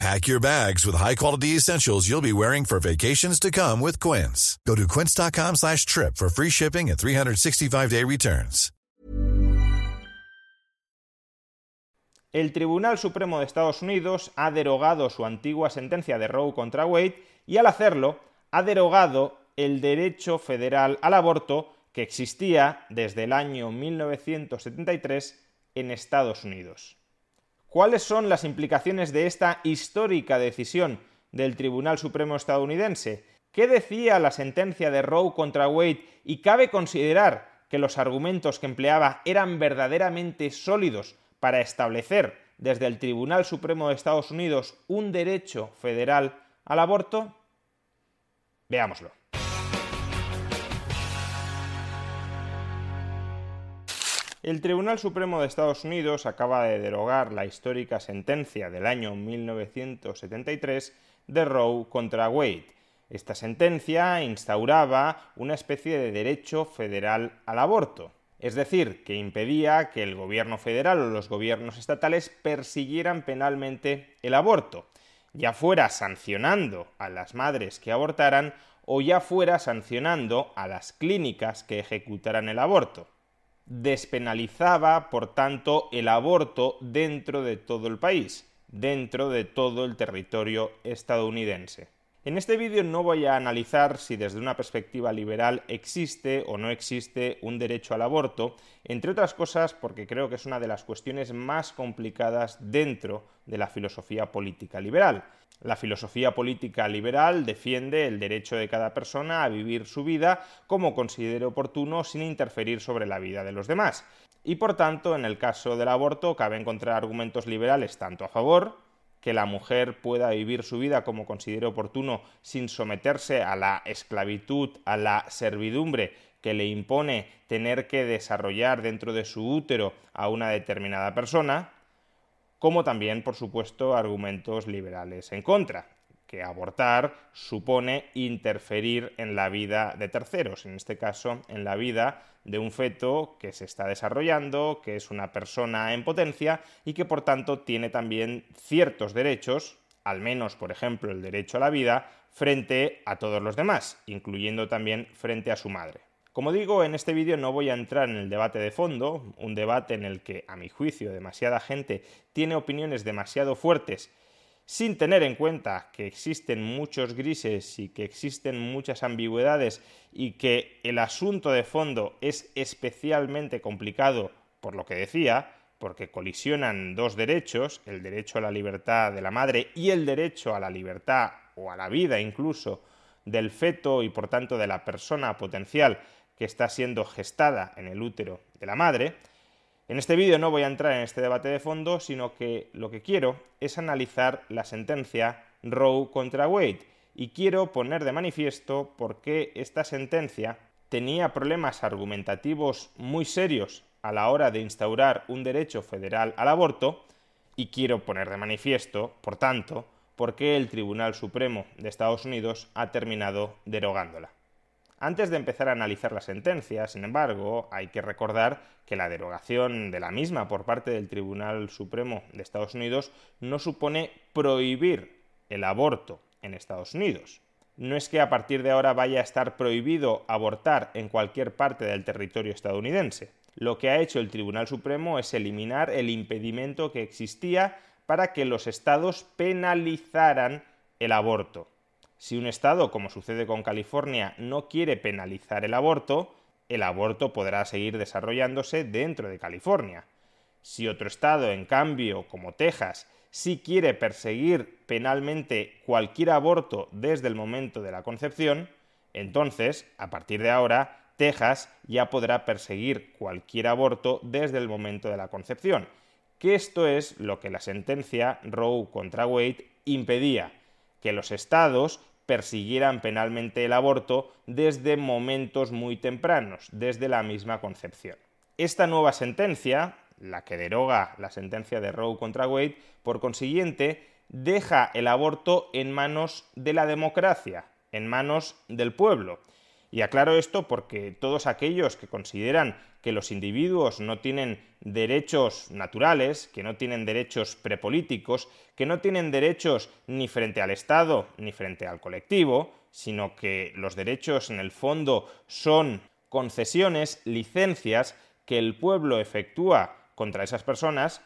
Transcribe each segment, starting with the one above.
Pack your bags with high-quality essentials you'll be wearing for vacations to come with Quince. Go to quince.com slash trip for free shipping and 365-day returns. El Tribunal Supremo de Estados Unidos ha derogado su antigua sentencia de Roe contra Wade y al hacerlo ha derogado el derecho federal al aborto que existía desde el año 1973 en Estados Unidos. ¿Cuáles son las implicaciones de esta histórica decisión del Tribunal Supremo estadounidense? ¿Qué decía la sentencia de Roe contra Wade? Y cabe considerar que los argumentos que empleaba eran verdaderamente sólidos para establecer desde el Tribunal Supremo de Estados Unidos un derecho federal al aborto? Veámoslo. El Tribunal Supremo de Estados Unidos acaba de derogar la histórica sentencia del año 1973 de Roe contra Wade. Esta sentencia instauraba una especie de derecho federal al aborto, es decir, que impedía que el gobierno federal o los gobiernos estatales persiguieran penalmente el aborto, ya fuera sancionando a las madres que abortaran o ya fuera sancionando a las clínicas que ejecutaran el aborto despenalizaba, por tanto, el aborto dentro de todo el país, dentro de todo el territorio estadounidense. En este vídeo no voy a analizar si desde una perspectiva liberal existe o no existe un derecho al aborto, entre otras cosas porque creo que es una de las cuestiones más complicadas dentro de la filosofía política liberal. La filosofía política liberal defiende el derecho de cada persona a vivir su vida como considere oportuno sin interferir sobre la vida de los demás. Y por tanto, en el caso del aborto, cabe encontrar argumentos liberales tanto a favor que la mujer pueda vivir su vida como considere oportuno sin someterse a la esclavitud, a la servidumbre que le impone tener que desarrollar dentro de su útero a una determinada persona, como también, por supuesto, argumentos liberales en contra, que abortar supone interferir en la vida de terceros, en este caso en la vida de un feto que se está desarrollando, que es una persona en potencia y que por tanto tiene también ciertos derechos, al menos por ejemplo el derecho a la vida, frente a todos los demás, incluyendo también frente a su madre. Como digo, en este vídeo no voy a entrar en el debate de fondo, un debate en el que, a mi juicio, demasiada gente tiene opiniones demasiado fuertes sin tener en cuenta que existen muchos grises y que existen muchas ambigüedades y que el asunto de fondo es especialmente complicado por lo que decía, porque colisionan dos derechos, el derecho a la libertad de la madre y el derecho a la libertad o a la vida incluso del feto y por tanto de la persona potencial que está siendo gestada en el útero de la madre, en este vídeo no voy a entrar en este debate de fondo, sino que lo que quiero es analizar la sentencia Roe contra Wade. Y quiero poner de manifiesto por qué esta sentencia tenía problemas argumentativos muy serios a la hora de instaurar un derecho federal al aborto. Y quiero poner de manifiesto, por tanto, por qué el Tribunal Supremo de Estados Unidos ha terminado derogándola. Antes de empezar a analizar la sentencia, sin embargo, hay que recordar que la derogación de la misma por parte del Tribunal Supremo de Estados Unidos no supone prohibir el aborto en Estados Unidos. No es que a partir de ahora vaya a estar prohibido abortar en cualquier parte del territorio estadounidense. Lo que ha hecho el Tribunal Supremo es eliminar el impedimento que existía para que los estados penalizaran el aborto. Si un Estado, como sucede con California, no quiere penalizar el aborto, el aborto podrá seguir desarrollándose dentro de California. Si otro Estado, en cambio, como Texas, sí quiere perseguir penalmente cualquier aborto desde el momento de la concepción, entonces, a partir de ahora, Texas ya podrá perseguir cualquier aborto desde el momento de la concepción, que esto es lo que la sentencia Roe contra Wade impedía que los estados persiguieran penalmente el aborto desde momentos muy tempranos, desde la misma concepción. Esta nueva sentencia, la que deroga la sentencia de Roe contra Wade, por consiguiente, deja el aborto en manos de la democracia, en manos del pueblo. Y aclaro esto porque todos aquellos que consideran que los individuos no tienen derechos naturales, que no tienen derechos prepolíticos, que no tienen derechos ni frente al Estado ni frente al colectivo, sino que los derechos en el fondo son concesiones, licencias que el pueblo efectúa contra esas personas,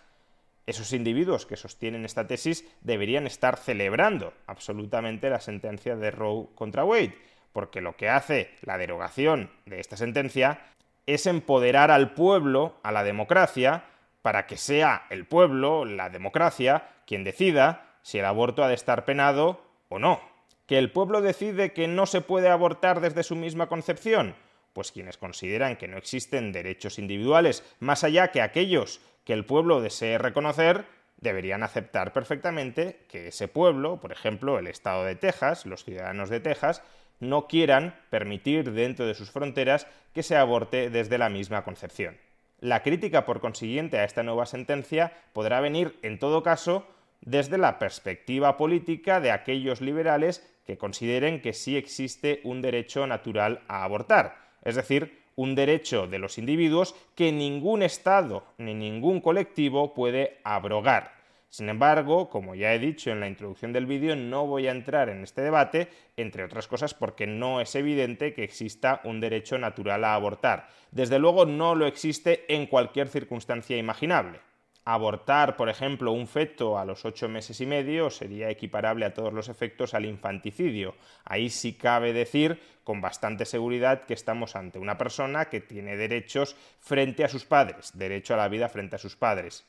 esos individuos que sostienen esta tesis deberían estar celebrando absolutamente la sentencia de Roe contra Wade porque lo que hace la derogación de esta sentencia es empoderar al pueblo, a la democracia, para que sea el pueblo, la democracia, quien decida si el aborto ha de estar penado o no. ¿Que el pueblo decide que no se puede abortar desde su misma concepción? Pues quienes consideran que no existen derechos individuales más allá que aquellos que el pueblo desee reconocer, deberían aceptar perfectamente que ese pueblo, por ejemplo el Estado de Texas, los ciudadanos de Texas, no quieran permitir dentro de sus fronteras que se aborte desde la misma concepción. La crítica, por consiguiente, a esta nueva sentencia podrá venir, en todo caso, desde la perspectiva política de aquellos liberales que consideren que sí existe un derecho natural a abortar, es decir, un derecho de los individuos que ningún Estado ni ningún colectivo puede abrogar. Sin embargo, como ya he dicho en la introducción del vídeo, no voy a entrar en este debate, entre otras cosas porque no es evidente que exista un derecho natural a abortar. Desde luego no lo existe en cualquier circunstancia imaginable. Abortar, por ejemplo, un feto a los ocho meses y medio sería equiparable a todos los efectos al infanticidio. Ahí sí cabe decir con bastante seguridad que estamos ante una persona que tiene derechos frente a sus padres, derecho a la vida frente a sus padres.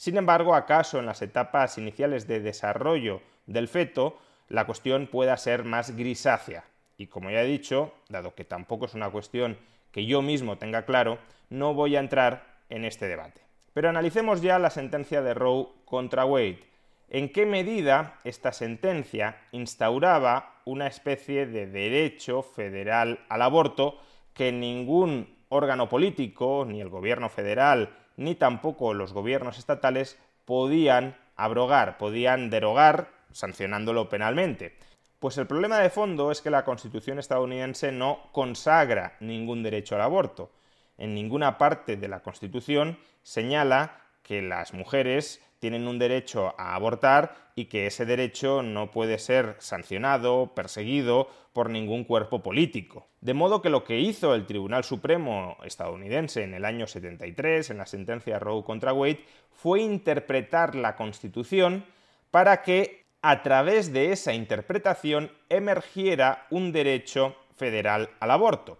Sin embargo, acaso en las etapas iniciales de desarrollo del feto, la cuestión pueda ser más grisácea. Y como ya he dicho, dado que tampoco es una cuestión que yo mismo tenga claro, no voy a entrar en este debate. Pero analicemos ya la sentencia de Roe contra Wade. ¿En qué medida esta sentencia instauraba una especie de derecho federal al aborto que ningún órgano político, ni el gobierno federal, ni tampoco los gobiernos estatales podían abrogar, podían derogar, sancionándolo penalmente. Pues el problema de fondo es que la Constitución estadounidense no consagra ningún derecho al aborto. En ninguna parte de la Constitución señala que las mujeres tienen un derecho a abortar y que ese derecho no puede ser sancionado, perseguido por ningún cuerpo político. De modo que lo que hizo el Tribunal Supremo estadounidense en el año 73, en la sentencia Roe contra Wade, fue interpretar la Constitución para que a través de esa interpretación emergiera un derecho federal al aborto.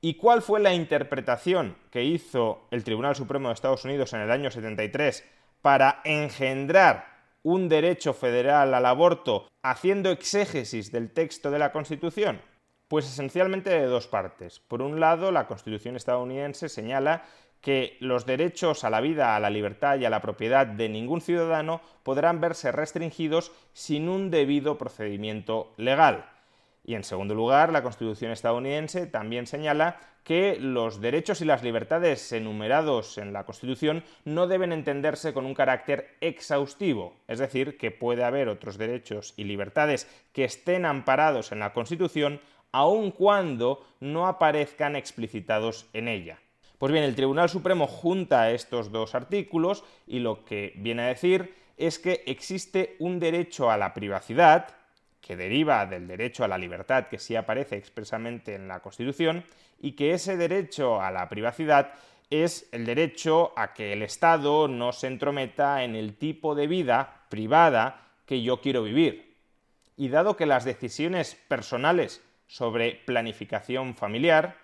¿Y cuál fue la interpretación que hizo el Tribunal Supremo de Estados Unidos en el año 73 para engendrar un derecho federal al aborto haciendo exégesis del texto de la Constitución? Pues esencialmente de dos partes. Por un lado, la Constitución estadounidense señala que los derechos a la vida, a la libertad y a la propiedad de ningún ciudadano podrán verse restringidos sin un debido procedimiento legal. Y en segundo lugar, la Constitución estadounidense también señala que los derechos y las libertades enumerados en la Constitución no deben entenderse con un carácter exhaustivo, es decir, que puede haber otros derechos y libertades que estén amparados en la Constitución aun cuando no aparezcan explicitados en ella. Pues bien, el Tribunal Supremo junta estos dos artículos y lo que viene a decir es que existe un derecho a la privacidad, que deriva del derecho a la libertad que sí aparece expresamente en la Constitución, y que ese derecho a la privacidad es el derecho a que el Estado no se entrometa en el tipo de vida privada que yo quiero vivir. Y dado que las decisiones personales sobre planificación familiar,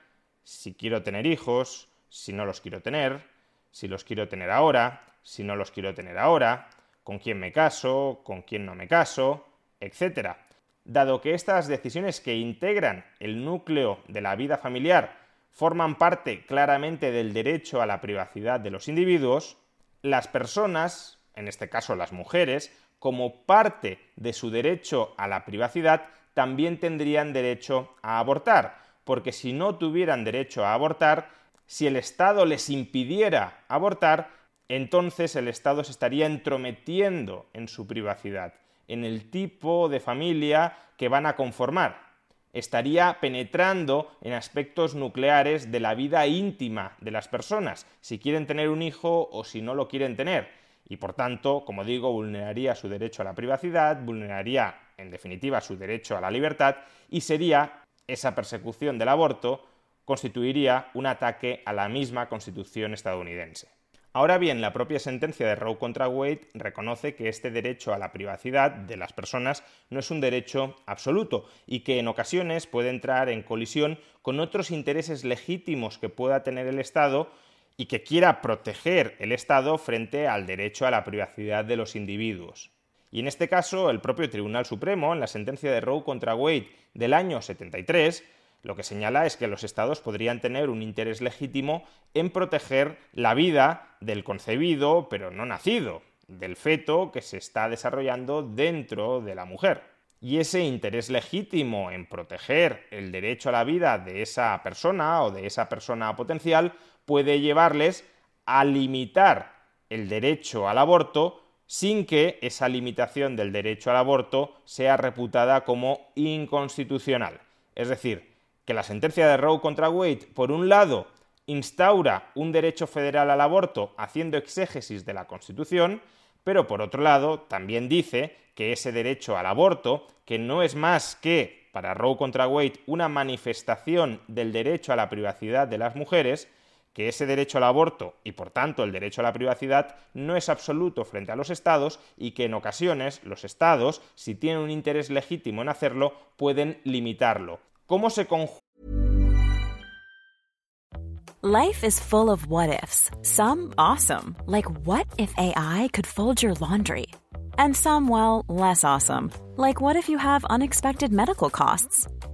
si quiero tener hijos, si no los quiero tener, si los quiero tener ahora, si no los quiero tener ahora, con quién me caso, con quién no me caso, etc. Dado que estas decisiones que integran el núcleo de la vida familiar forman parte claramente del derecho a la privacidad de los individuos, las personas, en este caso las mujeres, como parte de su derecho a la privacidad, también tendrían derecho a abortar, porque si no tuvieran derecho a abortar, si el Estado les impidiera abortar, entonces el Estado se estaría entrometiendo en su privacidad, en el tipo de familia que van a conformar. Estaría penetrando en aspectos nucleares de la vida íntima de las personas, si quieren tener un hijo o si no lo quieren tener. Y por tanto, como digo, vulneraría su derecho a la privacidad, vulneraría, en definitiva, su derecho a la libertad y sería esa persecución del aborto constituiría un ataque a la misma Constitución estadounidense. Ahora bien, la propia sentencia de Roe contra Wade reconoce que este derecho a la privacidad de las personas no es un derecho absoluto y que en ocasiones puede entrar en colisión con otros intereses legítimos que pueda tener el Estado y que quiera proteger el Estado frente al derecho a la privacidad de los individuos. Y en este caso, el propio Tribunal Supremo, en la sentencia de Roe contra Wade del año 73, lo que señala es que los estados podrían tener un interés legítimo en proteger la vida del concebido pero no nacido, del feto que se está desarrollando dentro de la mujer. Y ese interés legítimo en proteger el derecho a la vida de esa persona o de esa persona potencial puede llevarles a limitar el derecho al aborto sin que esa limitación del derecho al aborto sea reputada como inconstitucional. Es decir, que la sentencia de Roe contra Wade, por un lado, instaura un derecho federal al aborto haciendo exégesis de la Constitución, pero por otro lado también dice que ese derecho al aborto, que no es más que, para Roe contra Wade, una manifestación del derecho a la privacidad de las mujeres, que ese derecho al aborto y por tanto el derecho a la privacidad no es absoluto frente a los estados y que en ocasiones los estados, si tienen un interés legítimo en hacerlo, pueden limitarlo. ¿Cómo se Life is full of what ifs. Some awesome, like what if AI could fold your laundry? And some, well, less awesome, like what if you have unexpected medical costs?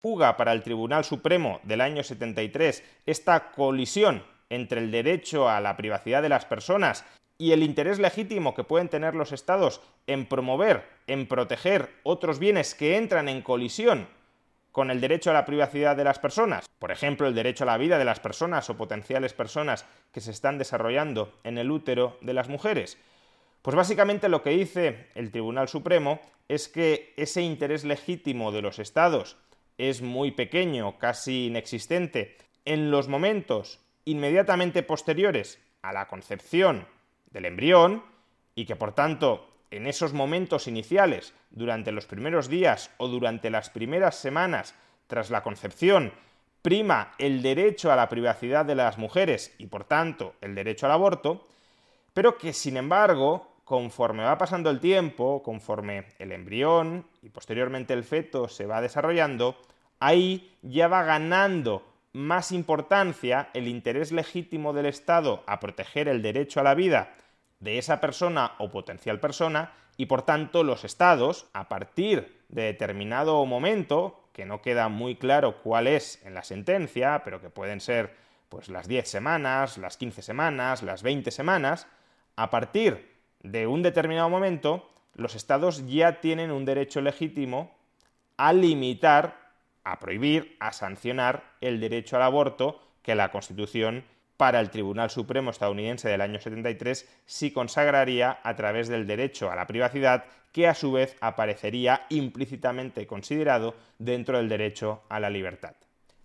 Fuga para el Tribunal Supremo del año 73 esta colisión entre el derecho a la privacidad de las personas y el interés legítimo que pueden tener los estados en promover, en proteger otros bienes que entran en colisión con el derecho a la privacidad de las personas, por ejemplo, el derecho a la vida de las personas o potenciales personas que se están desarrollando en el útero de las mujeres, pues básicamente lo que dice el Tribunal Supremo es que ese interés legítimo de los estados es muy pequeño, casi inexistente, en los momentos inmediatamente posteriores a la concepción del embrión y que por tanto en esos momentos iniciales, durante los primeros días o durante las primeras semanas tras la concepción, prima el derecho a la privacidad de las mujeres y por tanto el derecho al aborto, pero que sin embargo, conforme va pasando el tiempo, conforme el embrión y posteriormente el feto se va desarrollando, ahí ya va ganando más importancia el interés legítimo del Estado a proteger el derecho a la vida de esa persona o potencial persona y por tanto los estados, a partir de determinado momento, que no queda muy claro cuál es en la sentencia, pero que pueden ser pues las 10 semanas, las 15 semanas, las 20 semanas, a partir de un determinado momento, los estados ya tienen un derecho legítimo a limitar, a prohibir, a sancionar el derecho al aborto que la Constitución para el Tribunal Supremo estadounidense del año 73 sí consagraría a través del derecho a la privacidad que a su vez aparecería implícitamente considerado dentro del derecho a la libertad.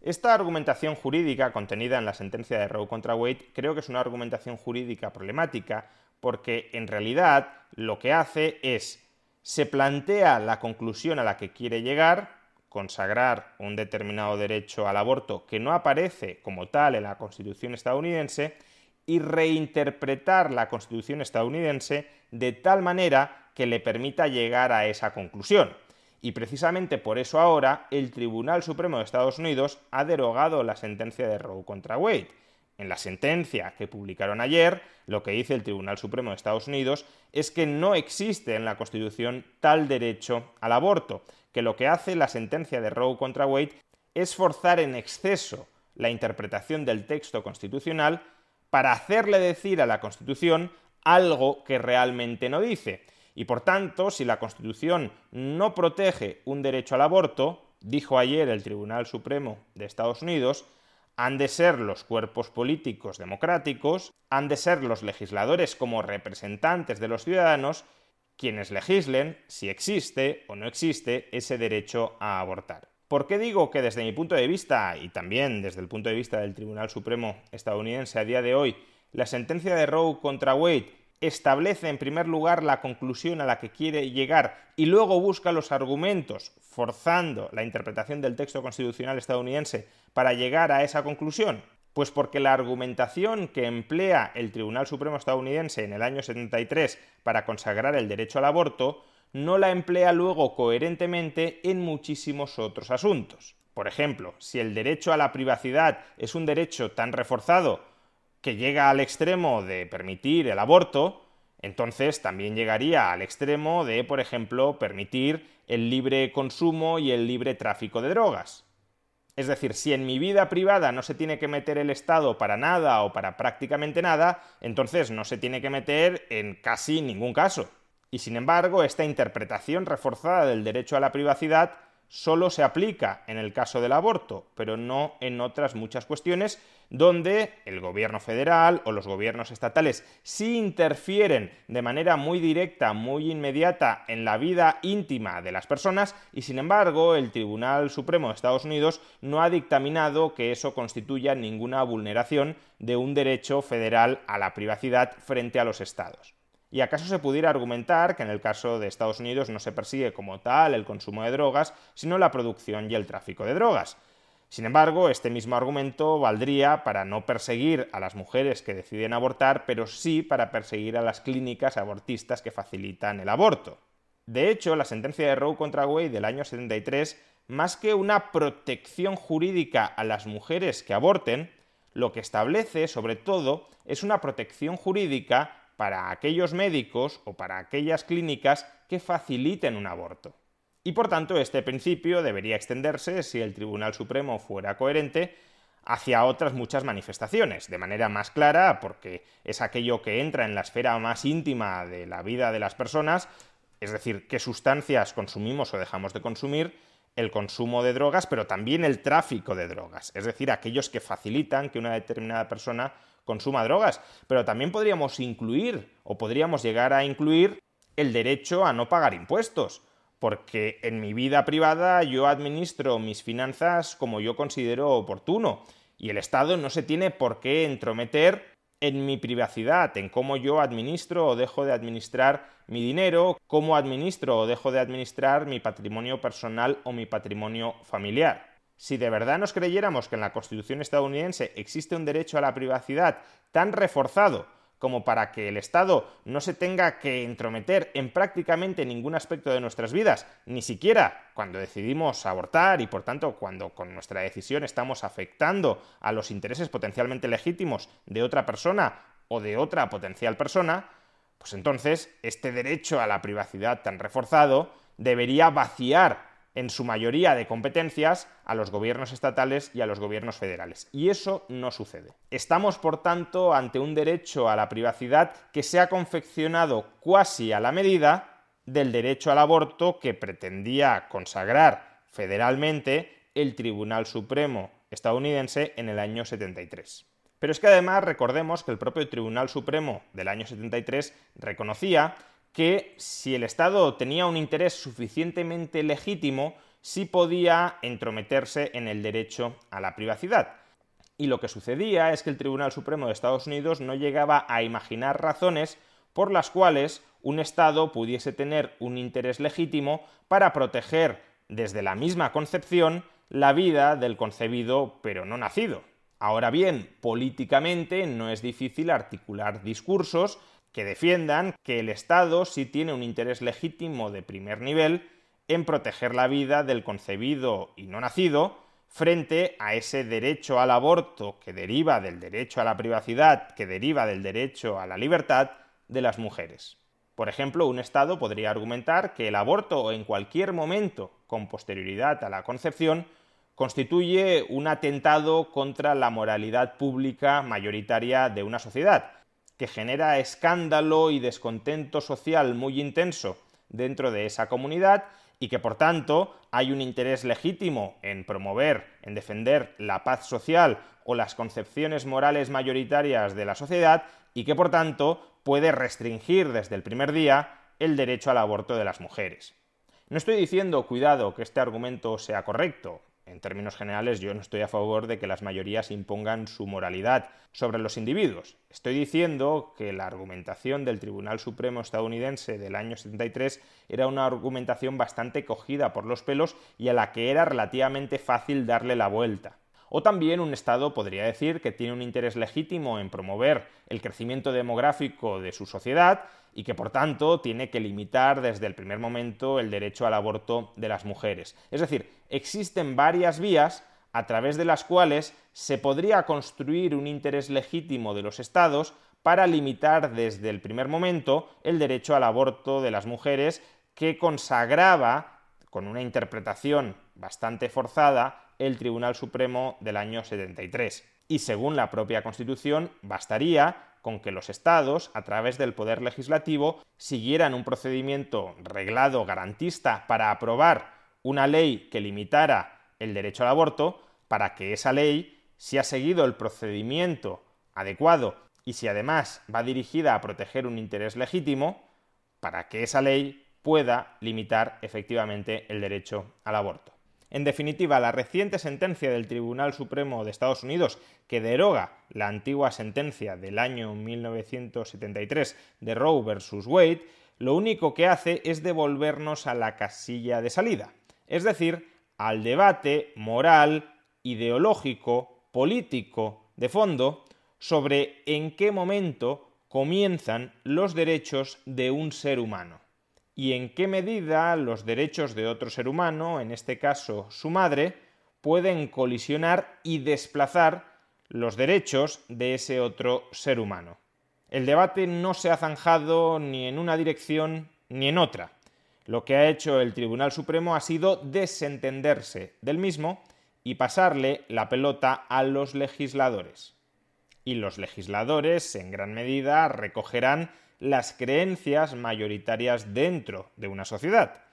Esta argumentación jurídica contenida en la sentencia de Roe contra Wade creo que es una argumentación jurídica problemática porque en realidad lo que hace es se plantea la conclusión a la que quiere llegar, consagrar un determinado derecho al aborto que no aparece como tal en la Constitución estadounidense y reinterpretar la Constitución estadounidense de tal manera que le permita llegar a esa conclusión. Y precisamente por eso ahora el Tribunal Supremo de Estados Unidos ha derogado la sentencia de Roe contra Wade. En la sentencia que publicaron ayer, lo que dice el Tribunal Supremo de Estados Unidos es que no existe en la Constitución tal derecho al aborto, que lo que hace la sentencia de Roe contra Wade es forzar en exceso la interpretación del texto constitucional para hacerle decir a la Constitución algo que realmente no dice. Y por tanto, si la Constitución no protege un derecho al aborto, dijo ayer el Tribunal Supremo de Estados Unidos, han de ser los cuerpos políticos democráticos, han de ser los legisladores como representantes de los ciudadanos quienes legislen si existe o no existe ese derecho a abortar. ¿Por qué digo que desde mi punto de vista, y también desde el punto de vista del Tribunal Supremo estadounidense a día de hoy, la sentencia de Roe contra Wade establece en primer lugar la conclusión a la que quiere llegar y luego busca los argumentos, forzando la interpretación del texto constitucional estadounidense para llegar a esa conclusión? Pues porque la argumentación que emplea el Tribunal Supremo estadounidense en el año 73 para consagrar el derecho al aborto no la emplea luego coherentemente en muchísimos otros asuntos. Por ejemplo, si el derecho a la privacidad es un derecho tan reforzado que llega al extremo de permitir el aborto, entonces también llegaría al extremo de, por ejemplo, permitir el libre consumo y el libre tráfico de drogas. Es decir, si en mi vida privada no se tiene que meter el Estado para nada o para prácticamente nada, entonces no se tiene que meter en casi ningún caso. Y sin embargo, esta interpretación reforzada del derecho a la privacidad solo se aplica en el caso del aborto, pero no en otras muchas cuestiones donde el gobierno federal o los gobiernos estatales sí interfieren de manera muy directa, muy inmediata en la vida íntima de las personas y sin embargo el Tribunal Supremo de Estados Unidos no ha dictaminado que eso constituya ninguna vulneración de un derecho federal a la privacidad frente a los estados. ¿Y acaso se pudiera argumentar que en el caso de Estados Unidos no se persigue como tal el consumo de drogas, sino la producción y el tráfico de drogas? Sin embargo, este mismo argumento valdría para no perseguir a las mujeres que deciden abortar, pero sí para perseguir a las clínicas abortistas que facilitan el aborto. De hecho, la sentencia de Roe contra Wade del año 73, más que una protección jurídica a las mujeres que aborten, lo que establece, sobre todo, es una protección jurídica para aquellos médicos o para aquellas clínicas que faciliten un aborto. Y por tanto, este principio debería extenderse, si el Tribunal Supremo fuera coherente, hacia otras muchas manifestaciones, de manera más clara, porque es aquello que entra en la esfera más íntima de la vida de las personas, es decir, qué sustancias consumimos o dejamos de consumir, el consumo de drogas, pero también el tráfico de drogas, es decir, aquellos que facilitan que una determinada persona consuma drogas, pero también podríamos incluir o podríamos llegar a incluir el derecho a no pagar impuestos, porque en mi vida privada yo administro mis finanzas como yo considero oportuno y el Estado no se tiene por qué entrometer en mi privacidad, en cómo yo administro o dejo de administrar mi dinero, cómo administro o dejo de administrar mi patrimonio personal o mi patrimonio familiar. Si de verdad nos creyéramos que en la Constitución estadounidense existe un derecho a la privacidad tan reforzado como para que el Estado no se tenga que entrometer en prácticamente ningún aspecto de nuestras vidas, ni siquiera cuando decidimos abortar y por tanto cuando con nuestra decisión estamos afectando a los intereses potencialmente legítimos de otra persona o de otra potencial persona, pues entonces este derecho a la privacidad tan reforzado debería vaciar en su mayoría de competencias a los gobiernos estatales y a los gobiernos federales. Y eso no sucede. Estamos, por tanto, ante un derecho a la privacidad que se ha confeccionado cuasi a la medida del derecho al aborto que pretendía consagrar federalmente el Tribunal Supremo estadounidense en el año 73. Pero es que además recordemos que el propio Tribunal Supremo del año 73 reconocía que si el Estado tenía un interés suficientemente legítimo, sí podía entrometerse en el derecho a la privacidad. Y lo que sucedía es que el Tribunal Supremo de Estados Unidos no llegaba a imaginar razones por las cuales un Estado pudiese tener un interés legítimo para proteger desde la misma concepción la vida del concebido pero no nacido. Ahora bien, políticamente no es difícil articular discursos que defiendan que el Estado sí tiene un interés legítimo de primer nivel en proteger la vida del concebido y no nacido frente a ese derecho al aborto que deriva del derecho a la privacidad, que deriva del derecho a la libertad de las mujeres. Por ejemplo, un Estado podría argumentar que el aborto en cualquier momento con posterioridad a la concepción constituye un atentado contra la moralidad pública mayoritaria de una sociedad, que genera escándalo y descontento social muy intenso dentro de esa comunidad y que por tanto hay un interés legítimo en promover, en defender la paz social o las concepciones morales mayoritarias de la sociedad y que por tanto puede restringir desde el primer día el derecho al aborto de las mujeres. No estoy diciendo, cuidado, que este argumento sea correcto, en términos generales, yo no estoy a favor de que las mayorías impongan su moralidad sobre los individuos. Estoy diciendo que la argumentación del Tribunal Supremo estadounidense del año 73 era una argumentación bastante cogida por los pelos y a la que era relativamente fácil darle la vuelta. O también un Estado podría decir que tiene un interés legítimo en promover el crecimiento demográfico de su sociedad y que por tanto tiene que limitar desde el primer momento el derecho al aborto de las mujeres. Es decir, existen varias vías a través de las cuales se podría construir un interés legítimo de los Estados para limitar desde el primer momento el derecho al aborto de las mujeres que consagraba, con una interpretación bastante forzada, el Tribunal Supremo del año 73. Y según la propia Constitución, bastaría con que los estados, a través del poder legislativo, siguieran un procedimiento reglado garantista para aprobar una ley que limitara el derecho al aborto, para que esa ley, si ha seguido el procedimiento adecuado y si además va dirigida a proteger un interés legítimo, para que esa ley pueda limitar efectivamente el derecho al aborto. En definitiva, la reciente sentencia del Tribunal Supremo de Estados Unidos, que deroga la antigua sentencia del año 1973 de Roe versus Wade, lo único que hace es devolvernos a la casilla de salida, es decir, al debate moral, ideológico, político, de fondo, sobre en qué momento comienzan los derechos de un ser humano y en qué medida los derechos de otro ser humano, en este caso su madre, pueden colisionar y desplazar los derechos de ese otro ser humano. El debate no se ha zanjado ni en una dirección ni en otra. Lo que ha hecho el Tribunal Supremo ha sido desentenderse del mismo y pasarle la pelota a los legisladores. Y los legisladores, en gran medida, recogerán las creencias mayoritarias dentro de una sociedad.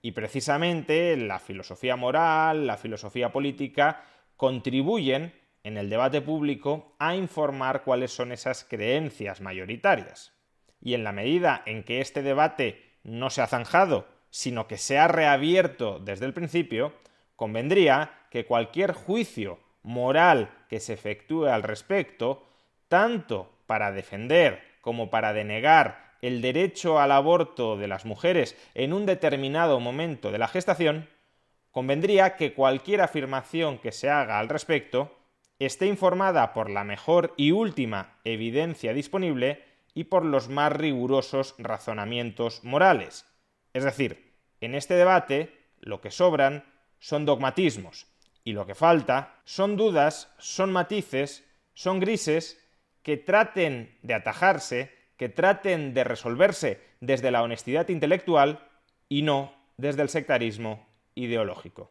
Y precisamente la filosofía moral, la filosofía política contribuyen en el debate público a informar cuáles son esas creencias mayoritarias. Y en la medida en que este debate no se ha zanjado, sino que se ha reabierto desde el principio, convendría que cualquier juicio moral que se efectúe al respecto, tanto para defender como para denegar el derecho al aborto de las mujeres en un determinado momento de la gestación, convendría que cualquier afirmación que se haga al respecto esté informada por la mejor y última evidencia disponible y por los más rigurosos razonamientos morales. Es decir, en este debate lo que sobran son dogmatismos y lo que falta son dudas, son matices, son grises que traten de atajarse, que traten de resolverse desde la honestidad intelectual y no desde el sectarismo ideológico.